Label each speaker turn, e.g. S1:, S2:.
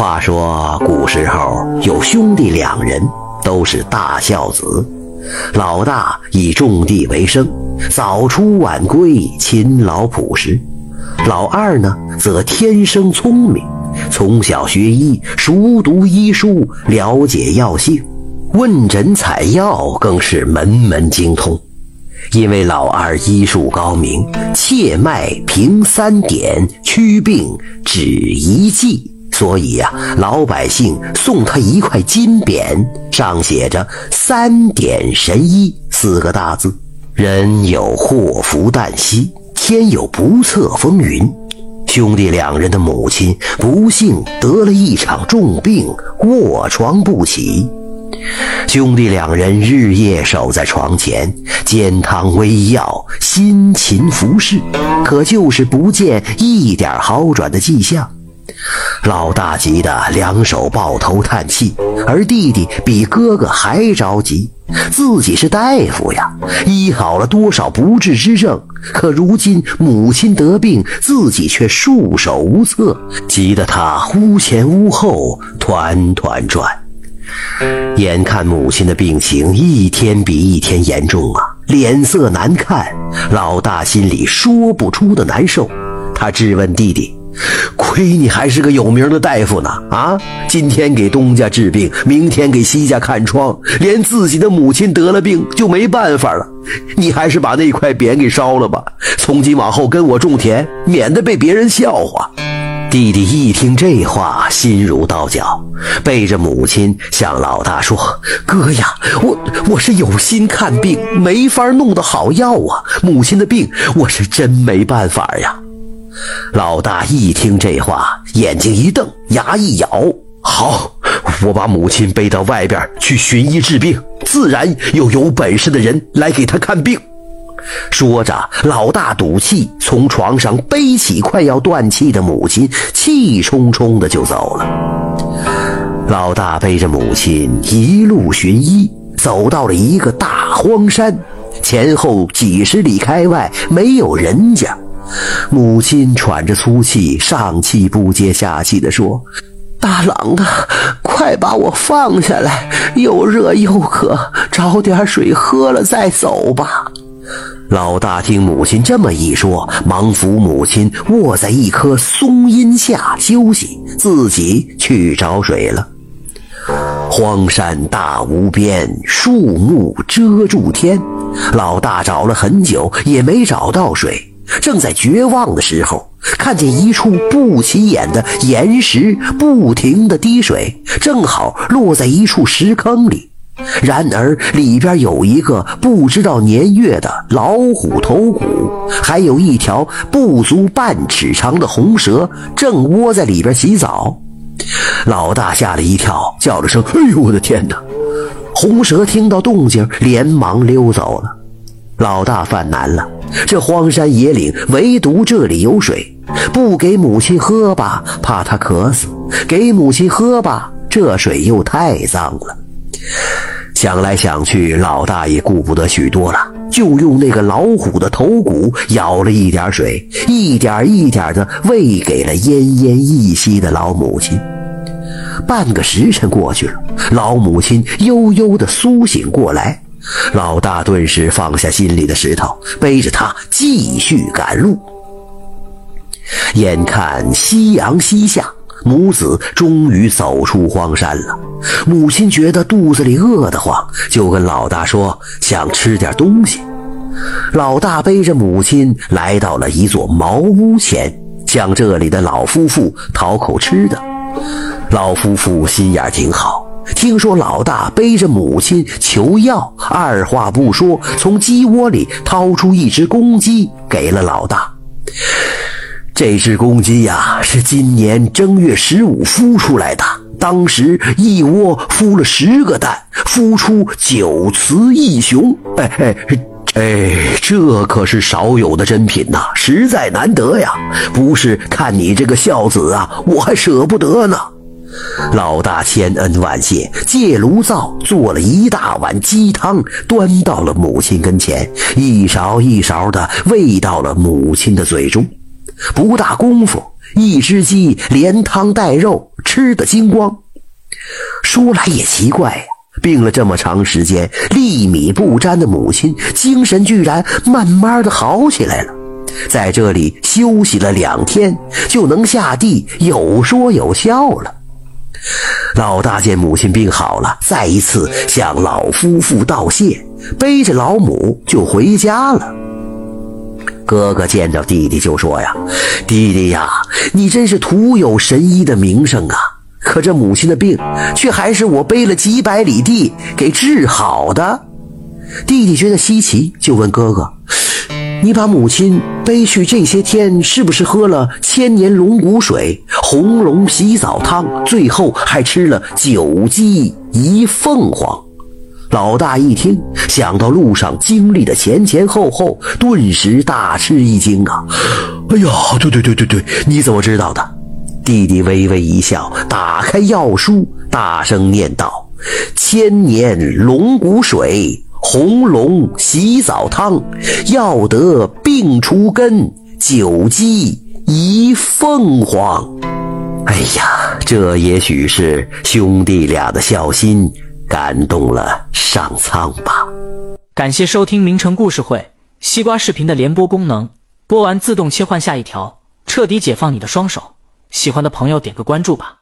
S1: 话说古时候有兄弟两人，都是大孝子。老大以种地为生，早出晚归，勤劳朴实；老二呢，则天生聪明，从小学医，熟读医书，了解药性，问诊采药更是门门精通。因为老二医术高明，切脉平三点，祛病止一剂。所以呀，老百姓送他一块金匾，上写着“三点神医”四个大字。人有祸福旦夕，天有不测风云。兄弟两人的母亲不幸得了一场重病，卧床不起。兄弟两人日夜守在床前，煎汤煨药，辛勤服侍，可就是不见一点好转的迹象。老大急得两手抱头叹气，而弟弟比哥哥还着急。自己是大夫呀，医好了多少不治之症，可如今母亲得病，自己却束手无策，急得他屋前屋后团团转。眼看母亲的病情一天比一天严重啊，脸色难看，老大心里说不出的难受。他质问弟弟。亏你还是个有名的大夫呢！啊，今天给东家治病，明天给西家看疮，连自己的母亲得了病就没办法了。你还是把那块匾给烧了吧，从今往后跟我种田，免得被别人笑话。弟弟一听这话，心如刀绞，背着母亲向老大说：“哥呀，我我是有心看病，没法弄得好药啊。母亲的病，我是真没办法呀。”老大一听这话，眼睛一瞪，牙一咬，好，我把母亲背到外边去寻医治病，自然有有本事的人来给他看病。说着，老大赌气，从床上背起快要断气的母亲，气冲冲的就走了。老大背着母亲一路寻医，走到了一个大荒山，前后几十里开外没有人家。母亲喘着粗气，上气不接下气地说：“大郎啊，快把我放下来，又热又渴，找点水喝了再走吧。”老大听母亲这么一说，忙扶母亲卧在一棵松荫下休息，自己去找水了。荒山大无边，树木遮住天，老大找了很久也没找到水。正在绝望的时候，看见一处不起眼的岩石不停地滴水，正好落在一处石坑里。然而里边有一个不知道年月的老虎头骨，还有一条不足半尺长的红蛇，正窝在里边洗澡。老大吓了一跳，叫了声：“哎呦，我的天哪！”红蛇听到动静，连忙溜走了。老大犯难了，这荒山野岭，唯独这里有水，不给母亲喝吧，怕她渴死；给母亲喝吧，这水又太脏了。想来想去，老大也顾不得许多了，就用那个老虎的头骨舀了一点水，一点一点的喂给了奄奄一息的老母亲。半个时辰过去了，老母亲悠悠的苏醒过来。老大顿时放下心里的石头，背着他继续赶路。眼看夕阳西下，母子终于走出荒山了。母亲觉得肚子里饿得慌，就跟老大说想吃点东西。老大背着母亲来到了一座茅屋前，向这里的老夫妇讨口吃的。老夫妇心眼挺好。听说老大背着母亲求药，二话不说，从鸡窝里掏出一只公鸡给了老大。这只公鸡呀，是今年正月十五孵出来的，当时一窝孵了十个蛋，孵出九雌一雄。哎哎哎，这可是少有的珍品呐，实在难得呀！不是看你这个孝子啊，我还舍不得呢。老大千恩万谢，借炉灶做了一大碗鸡汤，端到了母亲跟前，一勺一勺的喂到了母亲的嘴中。不大功夫，一只鸡连汤带肉吃得精光。说来也奇怪呀，病了这么长时间，粒米不沾的母亲，精神居然慢慢的好起来了。在这里休息了两天，就能下地有说有笑了。老大见母亲病好了，再一次向老夫妇道谢，背着老母就回家了。哥哥见着弟弟就说：“呀，弟弟呀，你真是徒有神医的名声啊！可这母亲的病，却还是我背了几百里地给治好的。”弟弟觉得稀奇，就问哥哥。你把母亲背去这些天，是不是喝了千年龙骨水、红龙洗澡汤，最后还吃了九鸡一凤凰？老大一听，想到路上经历的前前后后，顿时大吃一惊啊！哎呀，对对对对对，你怎么知道的？弟弟微微一笑，打开药书，大声念道：“千年龙骨水。”红龙洗澡汤，要得病除根，九鸡一凤凰。哎呀，这也许是兄弟俩的孝心感动了上苍吧。
S2: 感谢收听名城故事会西瓜视频的联播功能，播完自动切换下一条，彻底解放你的双手。喜欢的朋友点个关注吧。